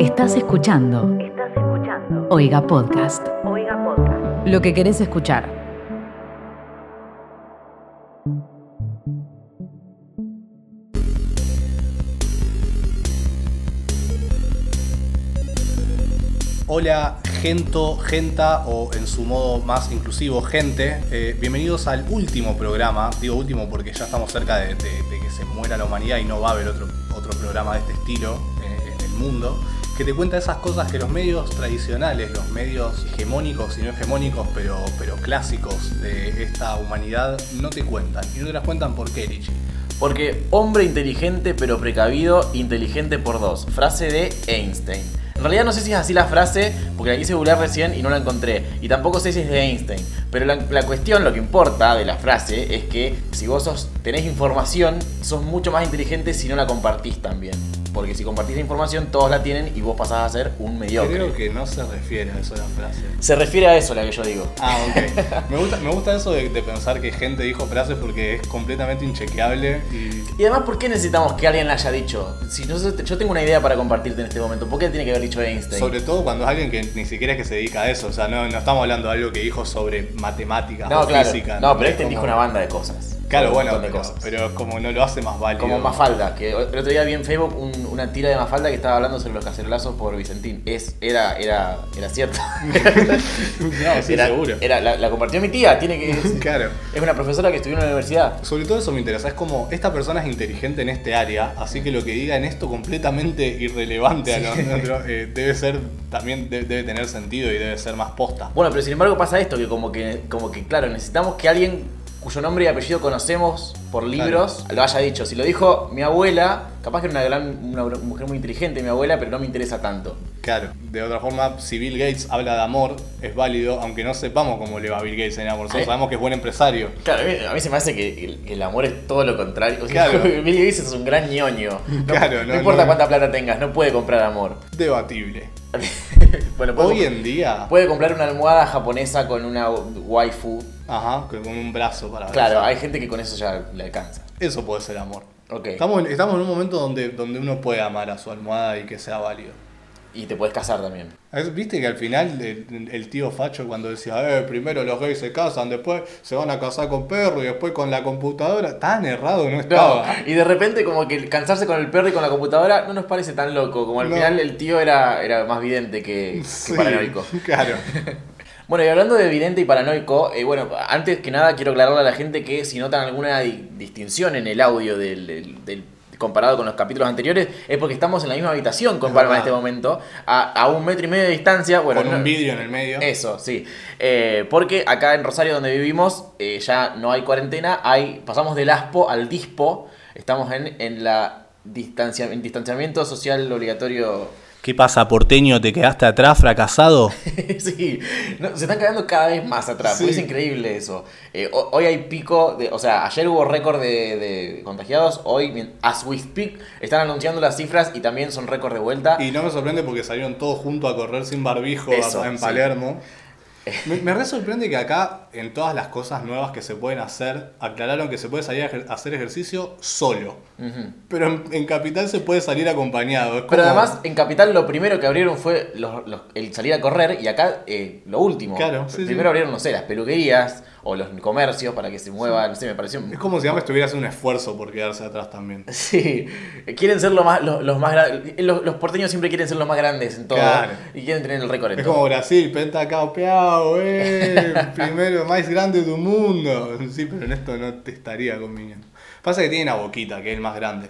Estás escuchando Estás escuchando. Oiga Podcast. Oiga Podcast. Lo que querés escuchar. Hola, gento, genta o en su modo más inclusivo, gente. Eh, bienvenidos al último programa. Digo último porque ya estamos cerca de, de- de que se muera la humanidad y no va a haber otro, otro programa de este estilo en, en el mundo. Que te cuenta esas cosas que los medios tradicionales, los medios hegemónicos y no hegemónicos, pero, pero clásicos de esta humanidad, no te cuentan. Y no te las cuentan por qué, Lichi. Porque hombre inteligente pero precavido, inteligente por dos. Frase de Einstein. En realidad no sé si es así la frase, porque la quise googlear recién y no la encontré. Y tampoco sé si es de Einstein. Pero la, la cuestión, lo que importa de la frase, es que si vos sos, tenés información, sos mucho más inteligente si no la compartís también. Porque si compartís la información, todos la tienen y vos pasás a ser un mediocre. Creo que no se refiere a eso la frase. Se refiere a eso la que yo digo. Ah, ok. Me gusta, me gusta eso de, de pensar que gente dijo frases porque es completamente inchequeable y. Y además, ¿por qué necesitamos que alguien la haya dicho? Si no, yo tengo una idea para compartirte en este momento. ¿Por qué tiene que haber dicho Einstein? Sobre todo cuando es alguien que ni siquiera es que se dedica a eso. O sea, no, no estamos hablando de algo que dijo sobre matemáticas No, o claro. física. No, pero Es Einstein dijo como- una banda de cosas. Claro, bueno, de pero, cosas. pero como no lo hace más válido. Como Mafalda, que el otro día vi en Facebook un- una tira de Mafalda que estaba hablando sobre los cacerolazos por Vicentín. Es, era, era, era cierto. No, sí, Era- seguro. era- la, la compartió mi tía, tiene que. Claro. Es una profesora que estudió en la universidad. Sobre todo eso me interesa, es como esta persona es inteligente en este área, así que lo que diga en esto completamente irrelevante a lo otro eh, debe ser, también de- debe tener sentido y debe ser más posta. Bueno, pero sin embargo pasa esto, que como que, como que claro, necesitamos que alguien cuyo nombre y apellido conocemos por libros lo haya dicho. Si lo dijo mi abuela, capaz que era una gran una mujer muy inteligente mi abuela, pero no me interesa tanto. Claro, de otra forma, si Bill Gates habla de amor, es válido, aunque no sepamos cómo le va a Bill Gates en amor. Solo Sí. sabemos que es buen empresario. Claro, a mí, a mí se me hace que el, que el amor es todo lo contrario. O sea, Claro. Bill Gates es un gran ñoño. No, Claro, no no, importa no. cuánta plata tengas, no puede comprar amor. Debatible. bueno, puede, Hoy en día, puede comprar una almohada japonesa con una waifu. Ajá, con un brazo para Claro, abrazar. hay gente que con eso ya le alcanza. Eso puede ser amor. Ok. Estamos, en- estamos en un momento donde, donde uno puede amar a su almohada y que sea válido. Y te puedes casar también. Viste que al final el, el tío Facho cuando decía, eh, primero los gays se casan, después se van a casar con perro y después con la computadora, tan errado no No, estaba. y de repente como que cansarse con el perro y con la computadora no nos parece tan loco, como al No. final el tío era, era más vidente que, que Sí, paranoico. Claro. Bueno, y hablando de vidente y paranoico, eh, bueno, antes que nada quiero aclararle a la gente que si notan alguna di- distinción en el audio del, del- del- comparado con los capítulos anteriores, es porque estamos en la misma habitación con Palma en este momento, a, a un metro y medio de distancia. Bueno, con no- un vidrio en el medio. Eso, sí. Eh, porque acá en Rosario, donde vivimos, eh, ya no hay cuarentena, hay pasamos del ASPO al DISPO. Estamos en, en la distancia, en distanciamiento social obligatorio. ¿Qué pasa, porteño? ¿Te quedaste atrás, fracasado? sí, no, se están quedando cada vez más atrás. porque Sí. es increíble eso. Eh, ho- hoy hay pico, de, o sea, ayer hubo récord de, de contagiados. Hoy, as we speak, están anunciando las cifras y también son récord de vuelta. Y no me sorprende porque salieron todos juntos a correr sin barbijo a- en sí. Palermo. Me, me re sorprende que acá, en todas las cosas nuevas que se pueden hacer, aclararon que se puede salir a ejer- hacer ejercicio solo. Pero en, en Capital se puede salir acompañado. Pero además, en Capital lo primero que abrieron fue los- los- el salir a correr y acá eh, lo último. Claro, sí, primero sí. abrieron, no sé, las peluquerías o los comercios para que se mueva, no sé, me pareció... Es como si además estuviera haciendo un esfuerzo por quedarse atrás también. Sí, quieren ser lo más, los, los más gra- los, los porteños siempre quieren ser los más grandes en todo Claro. y quieren tener el récord en Es todo. como Brasil, pentacaupeado, eh, primero más grande del mundo. Sí, pero en esto no te estaría conviniendo. Pasa que tiene una boquita, que es el más grande.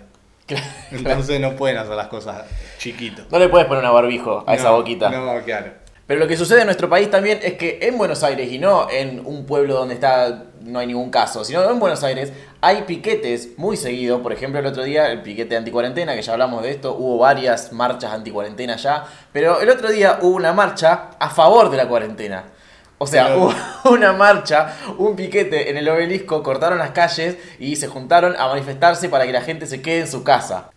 Entonces no pueden hacer las cosas chiquitos. No le puedes poner una barbijo a esa boquita. No, claro. Pero lo que sucede en nuestro país también es que en Buenos Aires y no en un pueblo donde está no hay ningún caso, sino en Buenos Aires hay piquetes muy seguidos. Por ejemplo, el otro día el piquete anticuarentena, que ya hablamos de esto, hubo varias marchas anticuarentena ya, pero el otro día hubo una marcha a favor de la cuarentena. O sea, Pero- hubo una marcha, un piquete en el obelisco, cortaron las calles y se juntaron a manifestarse para que la gente se quede en su casa.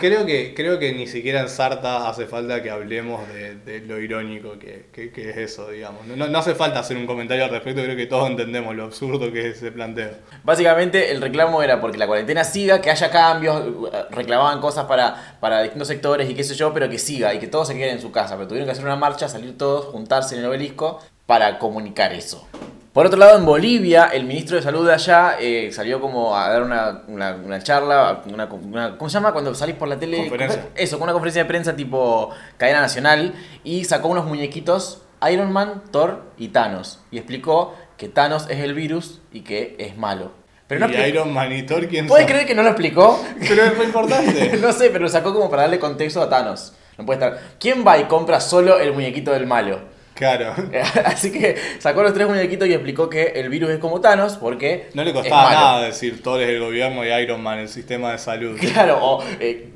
Creo, que, creo que ni siquiera en Sarta hace falta que hablemos de, lo irónico que, que- es eso, digamos. No, no hace falta hacer un comentario al respecto, creo que todos entendemos lo absurdo que es ese planteo. Básicamente el reclamo era porque la cuarentena siga, que haya cambios, reclamaban cosas para, para distintos sectores y qué sé yo, pero que siga y que todos se queden en su casa. Pero tuvieron que hacer una marcha, salir todos, juntarse en el obelisco para comunicar eso. Por otro lado, en Bolivia, el ministro de Salud de allá eh, salió como a dar una, una- una charla, una, una- ¿cómo se llama? Cuando salís por la tele. Conferencia. Eso, con una conferencia de prensa tipo cadena nacional y sacó unos muñequitos Iron Man, Thor y Thanos. Y explicó que Thanos es el virus y que es malo. Pero no y Iron Man y Thor, ¿quién ¿Puedes creer que no lo explicó? Pero es muy importante. no sé, pero lo sacó como para darle contexto a Thanos. No puede estar. ¿Quién va y compra solo el muñequito del malo? Claro. Así que sacó los tres muñequitos y explicó que el virus es como Thanos porque. No le es costaba malo. nada decir Thor es el gobierno y Iron Man el sistema de salud. Claro, o eh,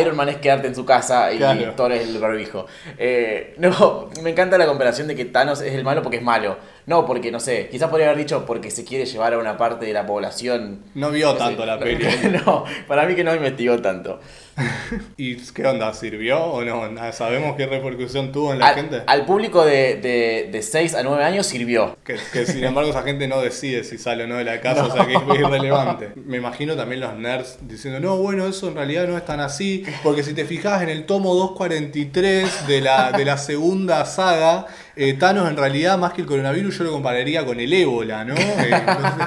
Iron Man es quedarte en su casa y Claro. Thor es el barbijo. Eh, no, me encanta la comparación de que Thanos es el malo porque es malo. No, porque no sé, quizás podría haber dicho porque se quiere llevar a una parte de la población. No vio No sé, tanto la peli. No, para mí que no investigó tanto. ¿Y qué onda? ¿Sirvió o no? ¿Sabemos qué repercusión tuvo en la Al, gente? al público de, de, de 6 a 9 años sirvió. Que, que, sin embargo esa gente no decide si sale o no de la casa, o sea que es irrelevante. Me imagino también los nerds diciendo, no, bueno, eso en realidad no es tan así, porque si te fijas en el tomo 243 de la, de la segunda saga, eh, Thanos en realidad más que el coronavirus yo lo compararía con el ébola, ¿no? Eh, entonces,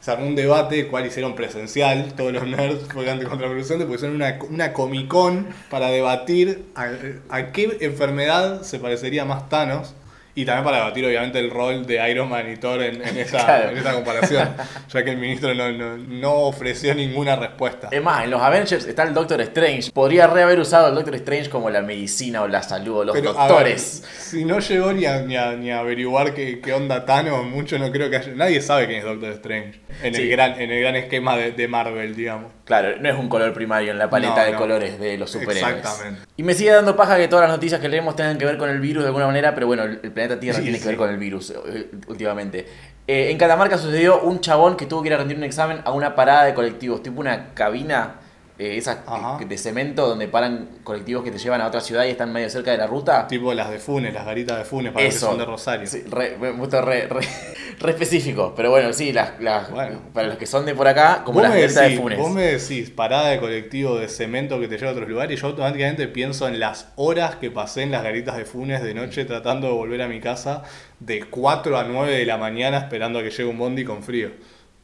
se armó un debate, cual hicieron presencial, todos los nerds fue ante contraproducente, porque hicieron una, una Comic Con para debatir a, a qué enfermedad se parecería más Thanos. Y también para debatir, obviamente, el rol de Iron Man y Thor en, en esa, Claro. en esa comparación, ya que el ministro no, no- no ofreció ninguna respuesta. Es más, en los Avengers está el Doctor Strange. Podría re haber usado el Doctor Strange como la medicina o la salud o los Pero, a ver, doctores. si no llegó ni a, ni a- ni a averiguar qué, qué onda Thanos, mucho no creo que haya. Nadie sabe quién es Doctor Strange. En, Sí. el, gran, en el gran esquema de, de Marvel, digamos. Claro, no es un color primario en la paleta No, de no. colores de los superhéroes. Exactamente. Y me sigue dando paja que todas las noticias que leemos tengan que ver con el virus de alguna manera, pero bueno, el planeta Tierra Sí, tiene sí. que ver con el virus eh, últimamente. Eh, en Catamarca sucedió un chabón que tuvo que ir a rendir un examen a una parada de colectivos, tipo una cabina eh, esa Ajá. que- de cemento donde paran colectivos que te llevan a otra ciudad y están medio cerca de la ruta. Tipo las de Funes, las garitas de Funes, para los que Eso. son de Rosario. Sí, re, me gusta re, re, re específico. Pero bueno, sí, las, las- Bueno. para los que son de por acá, como las garitas de Funes. vos me decís parada de colectivo de cemento que te lleva a otros lugares y yo automáticamente pienso en las horas que pasé en las garitas de Funes de noche tratando de volver a mi casa de 4 a 9 de la mañana esperando a que llegue un bondi con frío.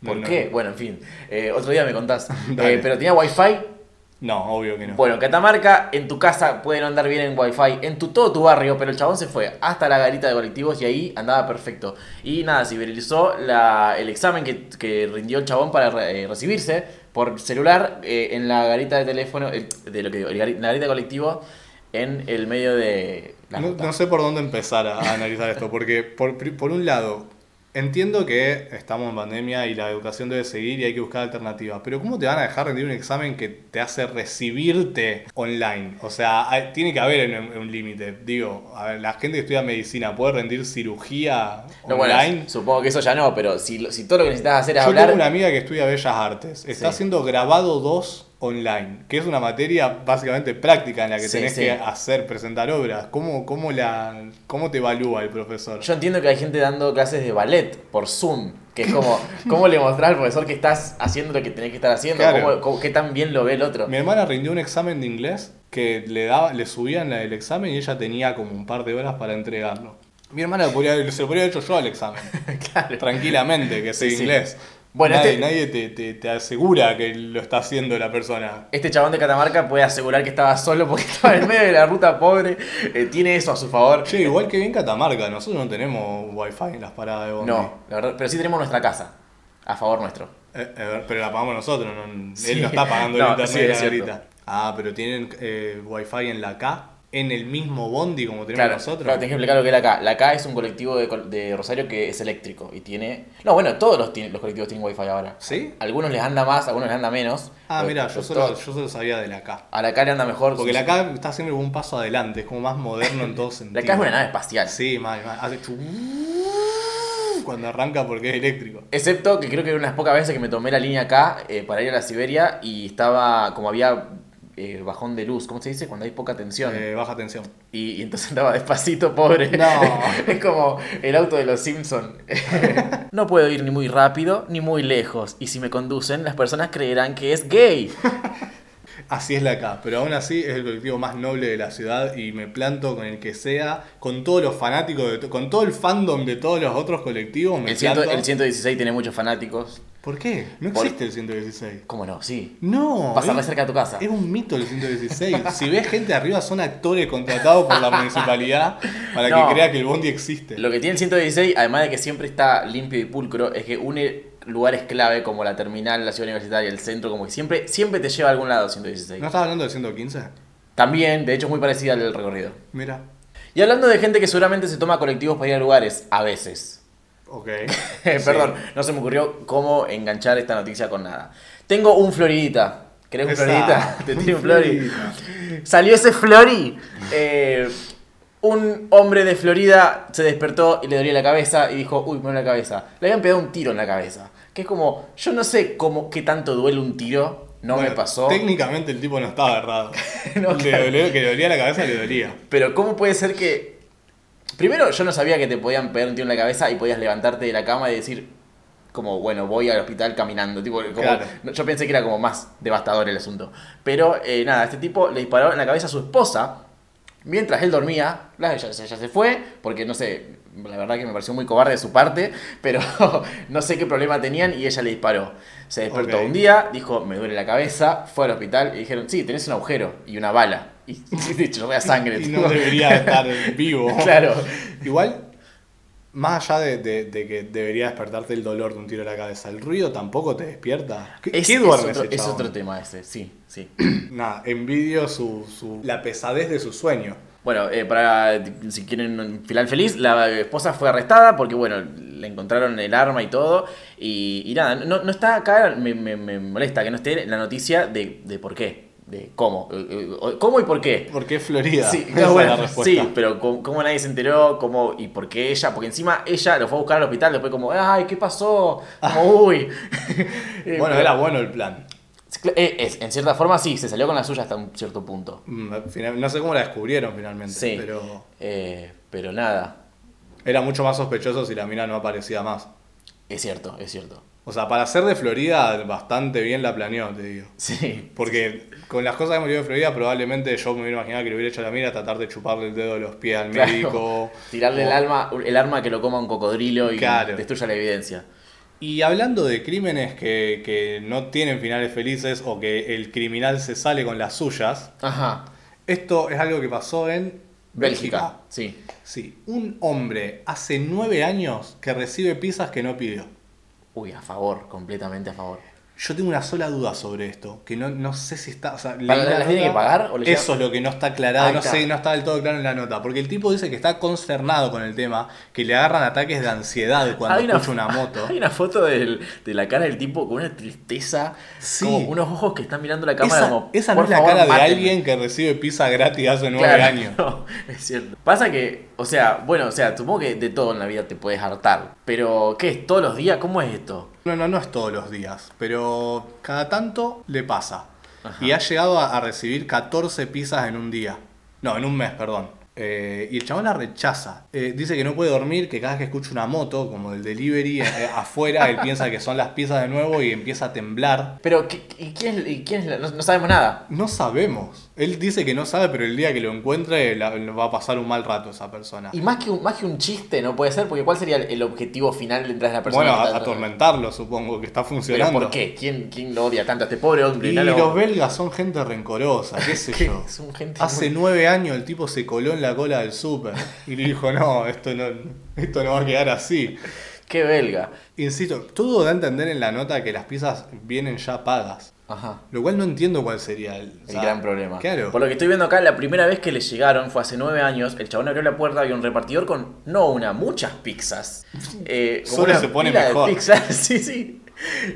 ¿Por no. qué? Bueno, en fin. eh, otro día me contás. Eh, pero tenía wifi. No, obvio que no. Bueno, en Catamarca, en tu casa pueden andar bien en wifi, en tu, todo tu barrio, pero el chabón se fue hasta la garita de colectivos y ahí andaba perfecto. Y nada, se viralizó la- el examen que, que rindió el chabón para re- eh, recibirse por celular eh, en la garita de teléfono, de lo que digo, en la garita de colectivo, en el medio de la No, no sé por dónde empezar a, a analizar esto, porque por, por un lado, entiendo que estamos en pandemia y la educación debe seguir y hay que buscar alternativas, pero ¿cómo te van a dejar rendir un examen que te hace recibirte online? O sea, hay- tiene que haber un, un límite. Digo, a ver, la gente que estudia medicina puede rendir cirugía No, bueno, online. supongo que eso ya no, pero si, si todo lo que necesitas hacer es Yo hablar... tengo una amiga que estudia Bellas Artes. Está Sí. haciendo grabado 2 online, que es una materia básicamente práctica en la que Sí, tenés sí. que hacer, presentar obras. ¿Cómo, cómo, la, ¿Cómo te evalúa el profesor? Yo entiendo que hay gente dando clases de ballet por Zoom, que es como, ¿cómo le mostrás al profesor que estás haciendo lo que tenés que estar haciendo? Claro. ¿Cómo- cómo- ¿Qué tan bien lo ve el otro? Mi hermana rindió un examen de inglés que le, daba, le subían el examen y ella tenía como un par de horas para entregarlo. Mi hermana lo podría- se lo podría haber hecho yo al examen, Claro. tranquilamente, que sé Sí, sí. Bueno, nadie este- nadie te, te- te asegura que lo está haciendo la persona. Este chabón de Catamarca puede asegurar que estaba solo porque estaba en medio de la ruta pobre. eh, tiene eso a su favor. Che, igual que bien Catamarca, nosotros no tenemos wifi en las paradas de bondi. No, la verdad, pero sí tenemos nuestra casa. A favor nuestro. Eh, eh, pero la pagamos nosotros, no- Sí. él no está pagando el No, internet sí, de la es. Ah, pero tienen wifi en la K, en el mismo bondi como tenemos Claro, nosotros. claro, tenés que explicar lo que es la K. La K es un colectivo de, Rosario que es eléctrico y tiene... No, bueno, todos los, colectivos tienen wifi ahora. ¿Sí? Algunos les anda más, algunos les anda menos. Ah, mira, yo solo, yo solo sabía de la K. A la K le anda mejor. Porque sí, la. K está siempre un paso adelante, es como más moderno en todo sentido. La K es una nave espacial. Sí, mal, mal. Hace cuando arranca porque es eléctrico. Excepto que creo que unas pocas veces que me tomé la línea acá eh, para ir a la Siberia y estaba, como había eh, bajón de luz, ¿cómo se dice? Cuando hay poca tensión. Eh, baja tensión. Y, y entonces andaba despacito, pobre. No. es como el auto de los Simpsons. no puedo ir ni muy rápido ni muy lejos. Y si me conducen, las personas creerán que es gay. Así es la acá, pero aún así es el colectivo más noble de la ciudad y me planto con el que sea, con todos los fanáticos, de to- con todo el fandom de todos los otros colectivos. Me El, ciento- planto. el 116 tiene muchos fanáticos. ¿Por qué? No Por- existe el 116. ¿Cómo no? Sí. No. Pasa es- re cerca de tu casa. Es un mito el 116. si ves gente arriba, son actores contratados por la municipalidad para No. que crea que el bondi existe. Lo que tiene el 116, además de que siempre está limpio y pulcro, es que une lugares clave como la terminal, la ciudad universitaria, el centro, como que siempre, siempre te lleva a algún lado el 116. ¿No estás hablando del 115? También, de hecho, es muy parecida al del recorrido. Mira. Y hablando de gente que seguramente se toma colectivos para ir a lugares, a veces. Ok. Perdón, Sí. no se me ocurrió cómo enganchar esta noticia con nada. Tengo un Floridita. ¿Querés un Esa. Floridita? Te tiro un Flori. Salió ese Flori. Eh, un hombre de Florida se despertó y le dolía la cabeza y dijo, uy, me duele la cabeza. Le habían pegado un tiro en la cabeza. Que es como, yo no sé cómo, qué tanto duele un tiro. No Bueno, me pasó. Técnicamente el tipo no estaba errado. No, le claro. dolió- que le dolía la cabeza, le dolía. Pero ¿cómo puede ser que... Primero, yo no sabía que te podían pegar un tiro en la cabeza y podías levantarte de la cama y decir, como, bueno, voy al hospital caminando. Tipo, como- Claro. Yo pensé que era como más devastador el asunto. Pero eh, nada, este tipo le disparó en la cabeza a su esposa mientras él dormía. La- Ella, ella se fue porque, no sé, la verdad que me pareció muy cobarde de su parte, pero no sé qué problema tenían y ella le disparó. Se despertó un día, dijo, me duele la cabeza, fue al hospital y dijeron, sí, tenés un agujero y una bala. Y hecho, no sangre. Y no debería estar vivo. Claro. Igual, más allá de, de- de que debería despertarte el dolor de un tiro en la cabeza, el ruido tampoco te despierta. ¿Qué, Es, qué es duerme otro, ese es otro tema ese, sí, sí. Nada, envidio su, su- la pesadez de su sueño. Bueno, eh, para si quieren un final feliz, la esposa fue arrestada porque, bueno, le encontraron el arma y todo. Y, y nada, no, no está acá, me, me- me molesta que no esté la noticia de, de por qué, de cómo. eh, eh, ¿Cómo y por qué? Porque es Florida. Sí, bueno, la sí, pero cómo, cómo nadie se enteró, cómo y por qué ella, porque encima ella lo fue a buscar al hospital, después como, ay, ¿qué pasó? Como, uy. Bueno, pero- era bueno el plan. Eh, es- en cierta forma sí, se salió con la suya hasta un cierto punto. Mm, final- No sé cómo la descubrieron finalmente, Sí. pero Eh, pero nada, era mucho más sospechoso si la mina no aparecía más. es cierto, es cierto. O sea, para ser de Florida, bastante bien la planeó, te digo. Sí. Porque con las cosas que hemos vivido de Florida, probablemente yo me hubiera imaginado que le hubiera hecho la mira tratar de chuparle el dedo de los pies al Claro. médico. Tirarle O- el alma, el arma que lo coma un cocodrilo y Claro. destruya la evidencia. Y hablando de crímenes que, que no tienen finales felices o que el criminal se sale con las suyas, Ajá. esto es algo que pasó en Bélgica, sí. Sí, un hombre hace nueve años que recibe pizzas que no pidió. Uy, a favor, completamente a favor. Yo tengo una sola duda sobre esto, que no, no sé si está... O sea, leí ¿Para- la las tiene que pagar o le Eso es lo que no está aclarado, no está. sé, no está del todo claro en la nota, porque el tipo dice que está consternado con el tema, que le agarran ataques de ansiedad cuando una escucha una moto. Hay una foto del- de la cara del tipo con una tristeza, Sí. como unos ojos que están mirando la cámara Esa, como, esa no "Por es la favor, cara de mátenme". alguien que recibe pizza gratis hace nueve Claro, años. no, es cierto. Pasa que, o sea, bueno, o sea, supongo que de todo en la vida te puedes hartar. Pero, ¿qué es? ¿Todos los días? ¿Cómo es esto? No, no, no es todos los días, pero cada tanto le pasa. Ajá. Y ha llegado a, a recibir 14 pizzas en un día. No, en un mes, perdón. Eh, y el chabón la rechaza. Eh, dice que no puede dormir, que cada vez que escucha una moto, como el delivery, eh, afuera, él piensa que son las pizzas de nuevo y empieza a temblar. Pero, ¿qué- ¿y quién, y quién es la- no, no sabemos nada. No sabemos. Él dice que no sabe, pero el día que lo encuentre la- va a pasar un mal rato esa persona. Y más que, un, más que un chiste, no puede ser, porque ¿cuál sería el, el objetivo final detrás de la persona? Bueno, a- atormentarlo, supongo, que está ¿Pero funcionando. por qué? ¿Quién, ¿Quién lo odia tanto a este pobre hombre? Y No lo- los belgas son gente rencorosa, qué sé yo. Gente Hace muy- nueve años el tipo se coló en la cola del súper y le dijo, no, esto no, esto no va a quedar así. Qué belga. Insisto, todo da a entender en la nota que las piezas vienen ya pagas. Ajá. Lo cual no entiendo cuál sería el, gran problema. Claro. Por lo que estoy viendo acá, la primera vez que le llegaron fue hace nueve años. El chabón abrió la puerta, había un repartidor con, no una, muchas pizzas. Eh, Solo una se pone mejor. pizzas, sí, sí.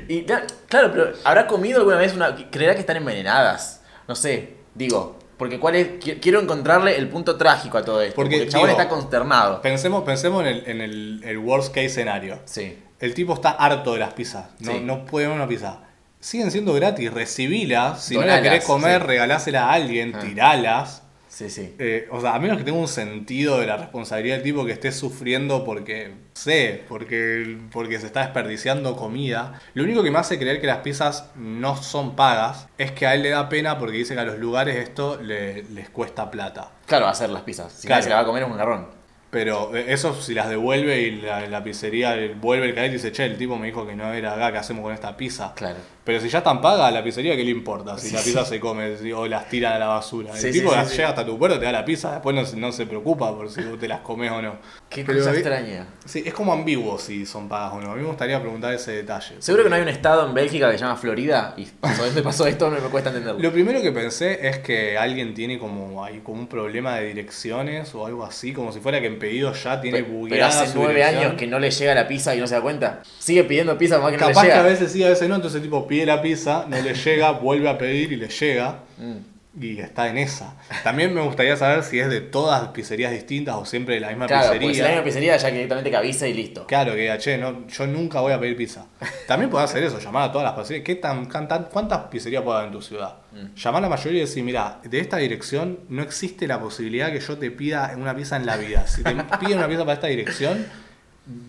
Y cla- claro, pero ¿habrá comido alguna vez una... ¿Creerá que están envenenadas? No sé, digo, Porque cuál es, qui- quiero encontrarle el punto trágico a todo esto. Porque, Porque, el chabón digo, está consternado. Pensemos, pensemos en, el, en el, el worst case escenario. Sí. El tipo está harto de las pizzas. No, Sí. no puede una pizza. Siguen siendo gratis, recibilas. Si no la querés comer, sí. regalásela a alguien, Ah. tiralas. Sí, sí. Eh, o sea, a menos que tenga un sentido de la responsabilidad del tipo que esté sufriendo porque, sé, porque, porque se está desperdiciando comida. Lo único que me hace creer que las pizzas no son pagas es que a él le da pena porque dice que a los lugares esto le- les cuesta plata. Claro, hacer las pizzas. Si Claro. nadie se la va a comer es un garrón. Pero eh, eso si las devuelve y la, la pizzería vuelve el cadete y dice, che, el tipo me dijo que no era acá, ¿qué hacemos con esta pizza? Claro. Pero si ya están pagas, a la pizzería, ¿qué le importa? Si Sí, la pizza sí. se come si- o las tiran a la basura. Sí, el sí, tipo sí, las sí. llega hasta tu puerta, te da la pizza, después no, se- no se preocupa por si vos te las comes o no. Qué Pero, cosa extraña. Sí, es como ambiguo si son pagas o no. A mí me gustaría preguntar ese detalle. Seguro que no hay un estado en Bélgica que se llama Florida y por donde pasó esto no me cuesta entenderlo. Lo primero que pensé es que alguien tiene como, hay como un problema de direcciones o algo así, como si fuera que en pedido ya tiene Pe- Pero, hace nueve años que no le llega la pizza y no se da cuenta. Sigue pidiendo pizza más que no Capaz le que llega. a veces sí, a veces no, entonces el tipo pide la pizza, no le llega, vuelve a pedir y le llega. Mm. Y está en esa. También me gustaría saber si es de todas pizzerías distintas o siempre de la misma Claro, porque si la pizzería. misma pizzería ya que directamente que avisa y listo. Claro, que diga, che, no, yo nunca voy a pedir pizza. También podés hacer eso, llamar a todas las pizzerías. ¿Qué tan, ¿Cuántas pizzerías puede haber en tu ciudad? Mm. Llamar a la mayoría y decir, mira, de esta dirección no existe la posibilidad que yo te pida una pizza en la vida. Si te piden una pizza para esta dirección,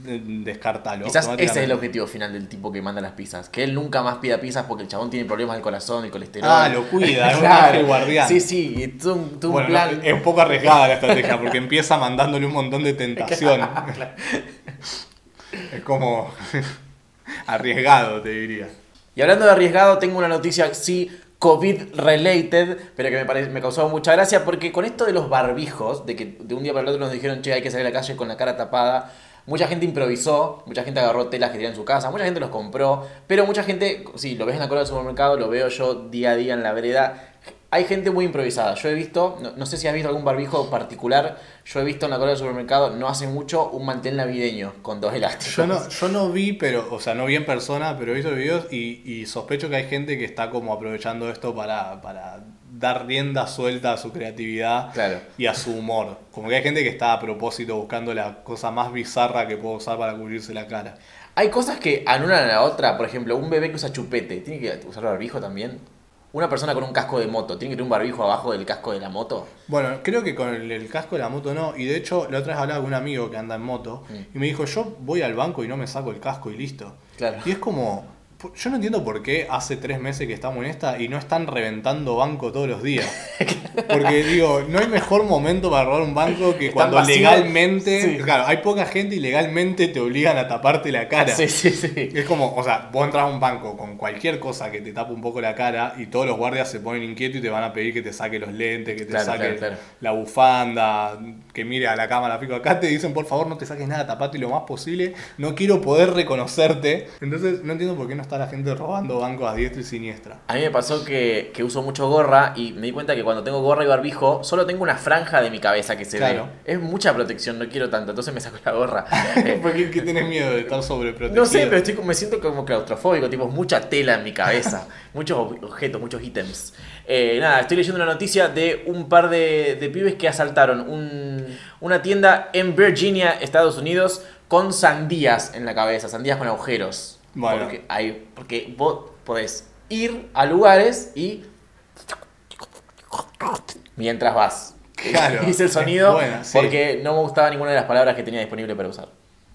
descartalo. Quizás ese es el objetivo final del tipo que manda las pizzas. Que él nunca más pida pizzas porque el chabón tiene problemas del corazón, del colesterol. Ah, lo cuida, es un guardián. Sí, sí, todo un, Bueno, plan. no, es un poco arriesgada la estrategia porque empieza mandándole un montón de tentación. es como arriesgado, te diría. Y hablando de arriesgado, tengo una noticia, sí, COVID related, pero que me, pare- me causó mucha gracia porque con esto de los barbijos, de que de un día para el otro nos dijeron, che, hay que salir a la calle con la cara tapada, mucha gente improvisó, mucha gente agarró telas que tenía en su casa, mucha gente los compró, pero mucha gente, sí, lo ves en la cola del supermercado, lo veo yo día a día en la vereda. Hay gente muy improvisada. Yo he visto, no, sé si has visto algún barbijo particular, yo he visto en la cola del supermercado no hace mucho un mantel navideño con dos elásticos. Yo no, yo no vi, pero, o sea, no vi en persona, pero he visto videos y, y sospecho que hay gente que está como aprovechando esto para, para dar rienda suelta a su creatividad Claro. y a su humor. Como que hay gente que está a propósito buscando la cosa más bizarra que puedo usar para cubrirse la cara. Hay cosas que anulan a la otra. Por ejemplo, un bebé que usa chupete, ¿tiene que usar barbijo también? Una persona con un casco de moto, ¿tiene que tener un barbijo abajo del casco de la moto? Bueno, creo que con el, el casco de la moto no. Y de hecho, la otra vez hablaba con un amigo que anda en moto Mm. y me dijo, yo voy al banco y no me saco el casco y listo. Claro. Y es como, yo no entiendo por qué hace tres meses que estamos en esta y no están reventando banco todos los días. Porque digo, no hay mejor momento para robar un banco que cuando legalmente, Sí. claro, hay poca gente y legalmente te obligan a taparte la cara. Sí, sí, sí. Es como, o sea, vos entras a un banco con cualquier cosa que te tape un poco la cara y todos los guardias se ponen inquietos y te van a pedir que te saque los lentes, que te Claro, saque claro, claro. la bufanda, que mire a la cámara fijo. Acá te dicen, por favor, no te saques nada, tapate lo más posible. No quiero poder reconocerte. Entonces, no entiendo por qué no está la gente robando bancos a diestra y siniestra. A mí me pasó que, que uso mucho gorra y me di cuenta que cuando tengo gorra y barbijo, solo tengo una franja de mi cabeza que se Claro. ve. Es mucha protección, no quiero tanto, entonces me saco la gorra. Eh, ¿Por qué, qué tenés miedo de estar sobreprotegido? No sé, pero estoy, me siento como claustrofóbico, tipo, mucha tela en mi cabeza, muchos ob- objetos, muchos ítems. Eh, nada, estoy leyendo una noticia de un par de, de pibes que asaltaron un- una tienda en Virginia, Estados Unidos, con sandías en la cabeza, sandías con agujeros. Bueno. Porque, hay, porque vos podés ir a lugares y... Mientras vas. Claro, Hice el sonido buena, sí. porque no me gustaba ninguna de las palabras que tenía disponible para usar.